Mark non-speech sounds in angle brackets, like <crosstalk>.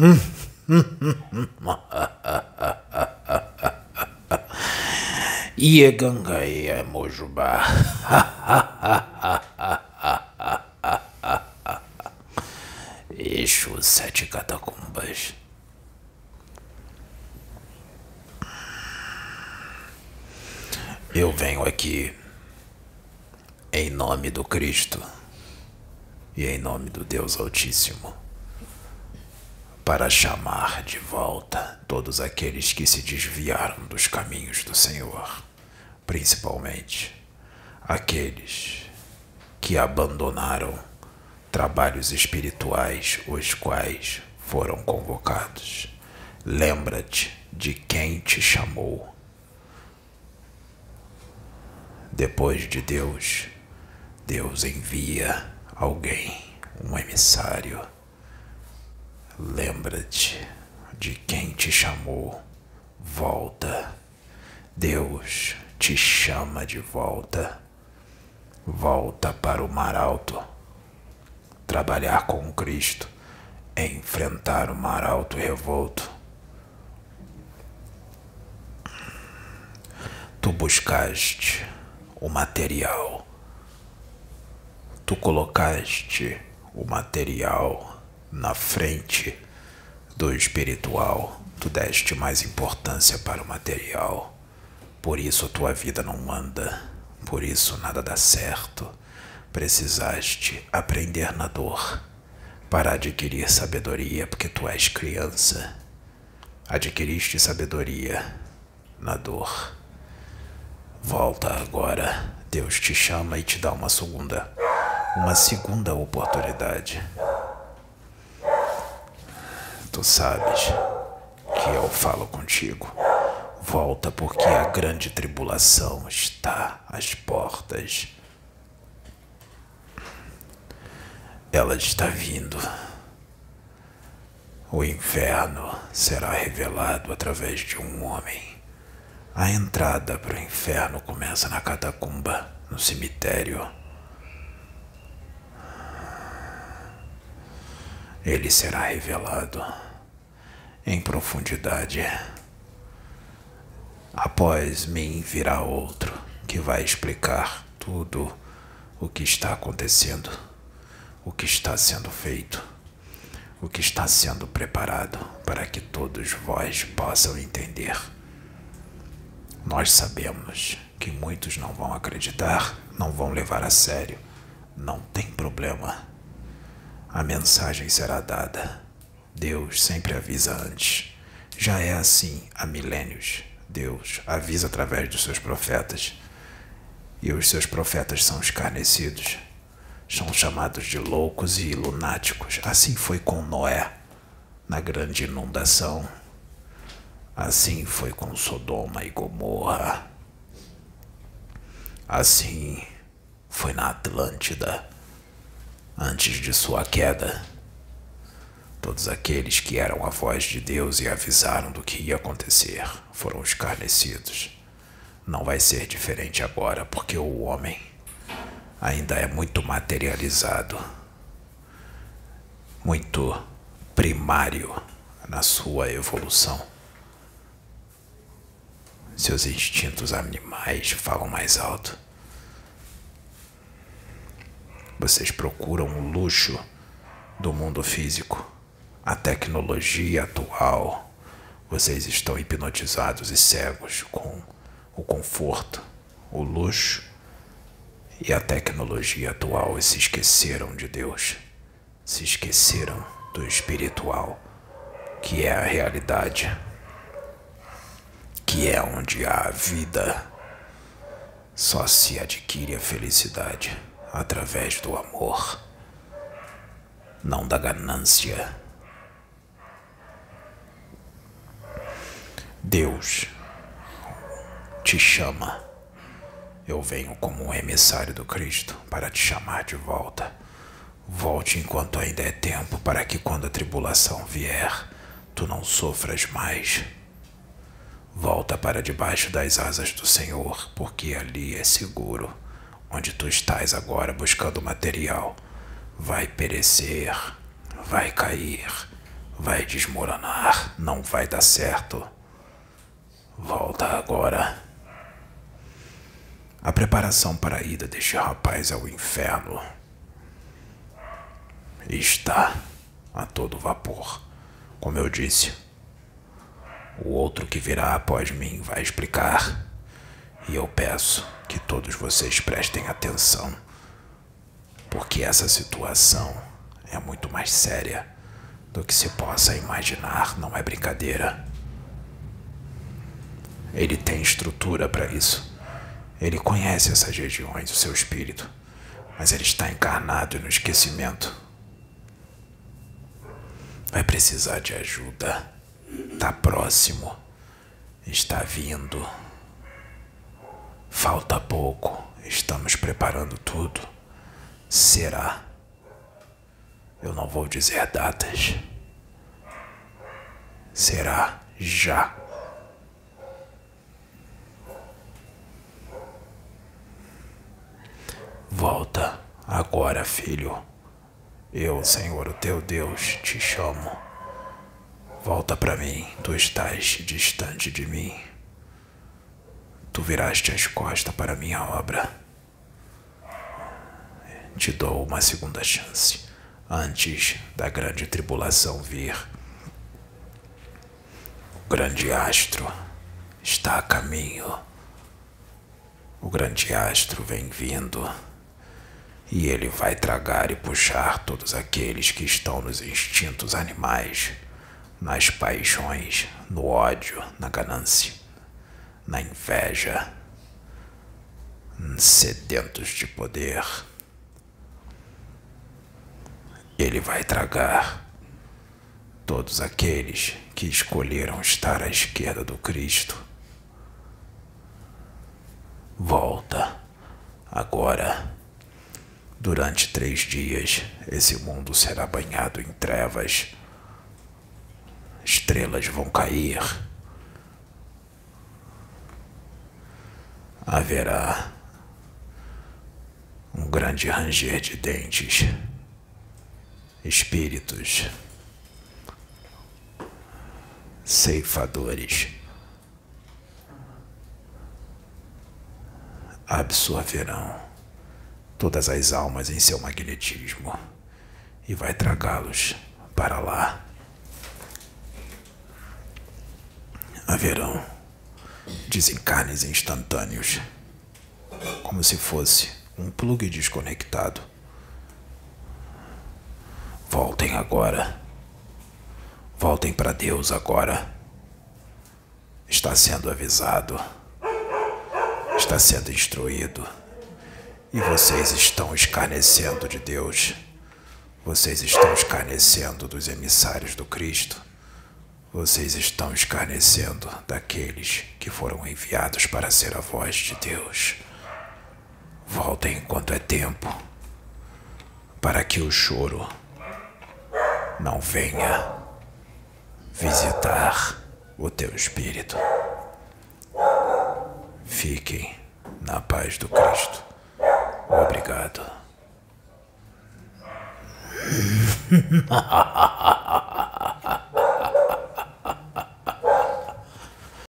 <laughs> Iegangaia Mojubá. <laughs> Exu Sete Catacumbas. Eu venho aqui em nome do Cristo e em nome do Deus Altíssimo para chamar de volta todos aqueles que se desviaram dos caminhos do Senhor, principalmente aqueles que abandonaram trabalhos espirituais os quais foram convocados. Lembra-te de quem te chamou. Depois de Deus, Deus envia alguém, um emissário. Lembra-te de quem te chamou. Volta. Deus te chama de volta. Volta para o mar alto. Trabalhar com Cristo, enfrentar o mar alto revolto. Tu buscaste o material. Tu colocaste o material na frente do espiritual. Tu deste mais importância para o material. Por isso tua vida não anda. Por isso nada dá certo. Precisaste aprender na dor para adquirir sabedoria, porque tu és criança. Adquiriste sabedoria na dor. Volta agora. Deus te chama e te dá uma segunda, uma segunda oportunidade. Tu sabes que eu falo contigo. Volta porque a grande tribulação está às portas. Ela está vindo. O inferno será revelado através de um homem. A entrada para o inferno começa na catacumba, no cemitério. Ele será revelado em profundidade. Após mim virá outro que vai explicar tudo o que está acontecendo, o que está sendo feito, o que está sendo preparado para que todos vós possam entender. Nós sabemos que muitos não vão acreditar, não vão levar a sério. Não tem problema. A mensagem será dada. Deus sempre avisa antes. Já é assim há milênios. Deus avisa através dos seus profetas. E os seus profetas são escarnecidos. São chamados de loucos e lunáticos. Assim foi com Noé na grande inundação. Assim foi com Sodoma e Gomorra. Assim foi na Atlântida, antes de sua queda. Todos aqueles que eram a voz de Deus e avisaram do que ia acontecer foram escarnecidos. Não vai ser diferente agora, porque o homem ainda é muito materializado, muito primário na sua evolução. Seus instintos animais falam mais alto. Vocês procuram o luxo do mundo físico a tecnologia atual, vocês estão hipnotizados e cegos com o conforto, o luxo e a tecnologia atual e se esqueceram de Deus, se esqueceram do espiritual, que é a realidade, que é onde há vida. Só se adquire a felicidade através do amor, não da ganância. Deus te chama. Eu venho como um emissário do Cristo para te chamar de volta. Volte enquanto ainda é tempo, para que quando a tribulação vier, tu não sofras mais. Volta para debaixo das asas do Senhor, porque ali é seguro. Onde tu estás agora buscando material, vai perecer, vai cair, vai desmoronar, não vai dar certo. Volta agora. A preparação para a ida deste rapaz ao inferno está a todo vapor. Como eu disse, o outro que virá após mim vai explicar. E eu peço que todos vocês prestem atenção, porque essa situação é muito mais séria do que se possa imaginar, não é brincadeira. Ele tem estrutura para isso. Ele conhece essas regiões, o seu espírito, mas ele está encarnado no esquecimento. Vai precisar de ajuda. Está próximo. Está vindo. Falta pouco. Estamos preparando tudo. Será. Eu não vou dizer datas. Será já. Volta agora, filho. Eu, Senhor, o teu Deus, te chamo. Volta para mim, tu estás distante de mim. Tu viraste as costas para minha obra. Te dou uma segunda chance antes da grande tribulação vir. O grande astro está a caminho. O grande astro vem vindo e ele vai tragar e puxar todos aqueles que estão nos instintos animais, nas paixões, no ódio, na ganância, na inveja, sedentos de poder. Ele vai tragar todos aqueles que escolheram estar à esquerda do Cristo. Volta agora Durante três dias, esse mundo será banhado em trevas. Estrelas vão cair. Haverá um grande ranger de dentes. Espíritos ceifadores absorverão todas as almas em seu magnetismo e vai tragá-los para lá. Haverão desencarnes instantâneos, como se fosse um plugue desconectado. Voltem agora. Voltem para Deus agora. Está sendo avisado. Está sendo instruído. E vocês estão escarnecendo de Deus. Vocês estão escarnecendo dos emissários do Cristo. Vocês estão escarnecendo daqueles que foram enviados para ser a voz de Deus. Voltem enquanto é tempo, para que o choro não venha visitar o teu espírito. Fiquem na paz do Cristo. Obrigado. <laughs>